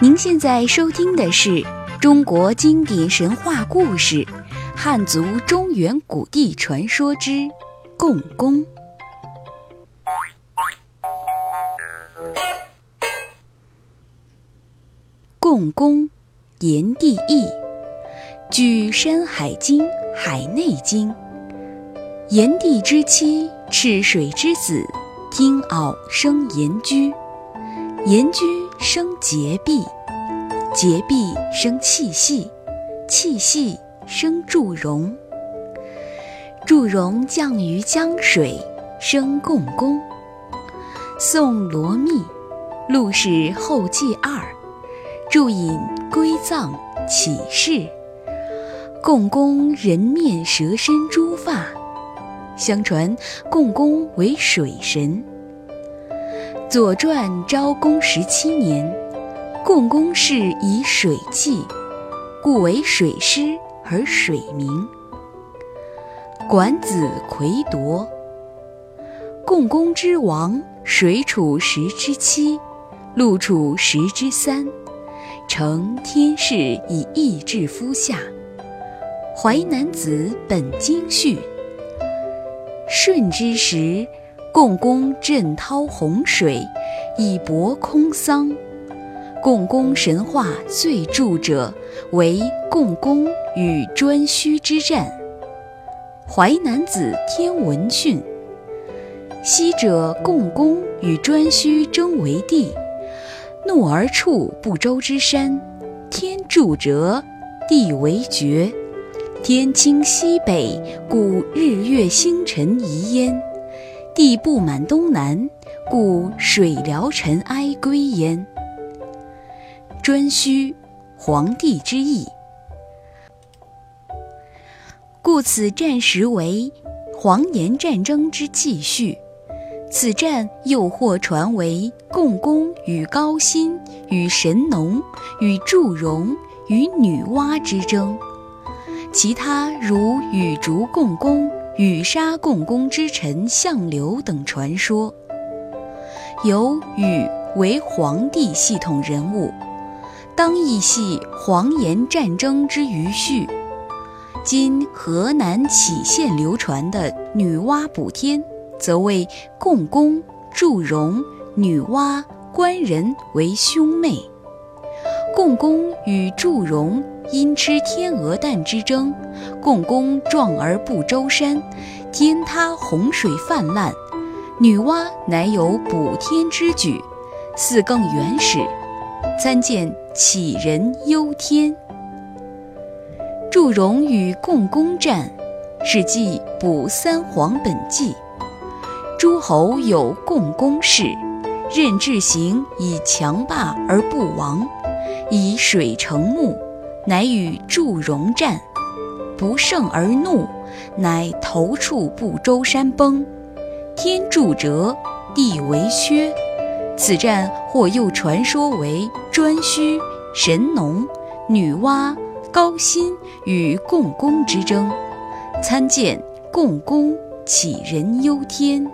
您现在收听的是中国经典神话故事《汉族中原古地传说之共工》。共工，炎帝义。据《山海经·海内经》，炎帝之妻赤水之子听媪生炎居，炎居生桀婢，桀婢生气细，气细生祝融，祝融降于江水，生共工。宋罗密，陆氏后继二，注引归藏启示。共工人面蛇身诸发，相传共工为水神。《左传》昭公十七年，共工氏以水祭，故为水师而水名。《管子·魁夺》：共工之王，水处十之七，陆处十之三，成天士以义治夫下。《淮南子·本经序》：舜之时，共工震涛洪水，以博空桑。共工神话最著者为共工与颛顼之战。《淮南子·天文训》：昔者共工与颛顼争为帝，怒而触不周之山，天柱折，地为绝。天倾西北，故日月星辰移焉；地不满东南，故水潦尘埃归焉。颛顼，黄帝之意，故此战时为黄炎战争之继续。此战又或传为共工与高辛、与神农、与祝融、与女娲之争。其他如与竹共工、羽沙共工之臣相柳等传说，有羽为黄帝系统人物，当亦系黄炎战争之余绪。今河南杞县流传的女娲补天，则为共工、祝融、女娲、关人为兄妹。共工与祝融。因吃天鹅蛋之争，共工壮而不周山，天塌洪水泛滥，女娲乃有补天之举，似更原始。参见《杞人忧天》。祝融与共工战，是记《补三皇本纪》。诸侯有共工氏，任志行以强霸而不亡，以水成木。乃与祝融战，不胜而怒，乃头触不周山崩，天柱折，地为缺。此战或又传说为颛顼、神农、女娲、高辛与共工之争。参见《共工杞人忧天》。